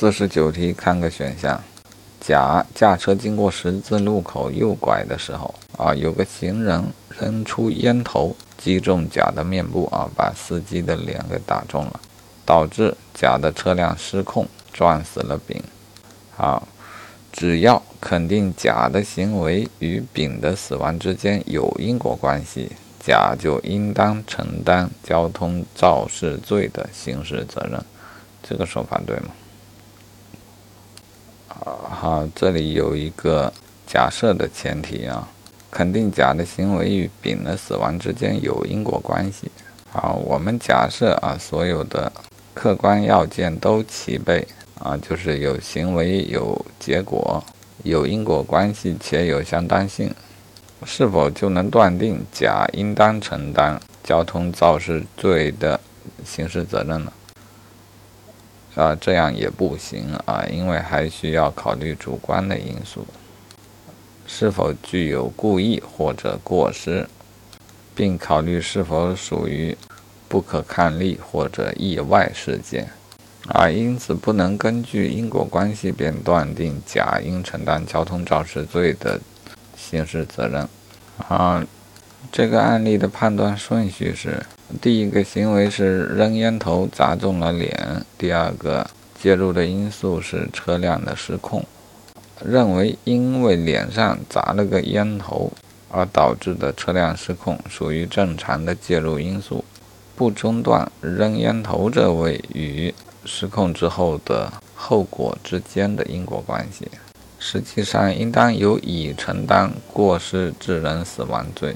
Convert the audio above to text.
四十九题，看个选项。甲驾车经过十字路口右拐的时候，啊，有个行人扔出烟头，击中甲的面部，啊，把司机的脸给打中了，导致甲的车辆失控，撞死了丙。好，只要肯定甲的行为与丙的死亡之间有因果关系，甲就应当承担交通肇事罪的刑事责任。这个说法对吗？啊，这里有一个假设的前提啊，肯定甲的行为与丙的死亡之间有因果关系。好，我们假设啊，所有的客观要件都齐备啊，就是有行为、有结果、有因果关系且有相当性，是否就能断定甲应当承担交通肇事罪的刑事责任呢？啊，这样也不行啊，因为还需要考虑主观的因素，是否具有故意或者过失，并考虑是否属于不可抗力或者意外事件，啊，因此不能根据因果关系便断定甲应承担交通肇事罪的刑事责任。啊，这个案例的判断顺序是。第一个行为是扔烟头砸中了脸，第二个介入的因素是车辆的失控，认为因为脸上砸了个烟头而导致的车辆失控属于正常的介入因素，不中断扔烟头这位与失控之后的后果之间的因果关系，实际上应当由乙承担过失致人死亡罪。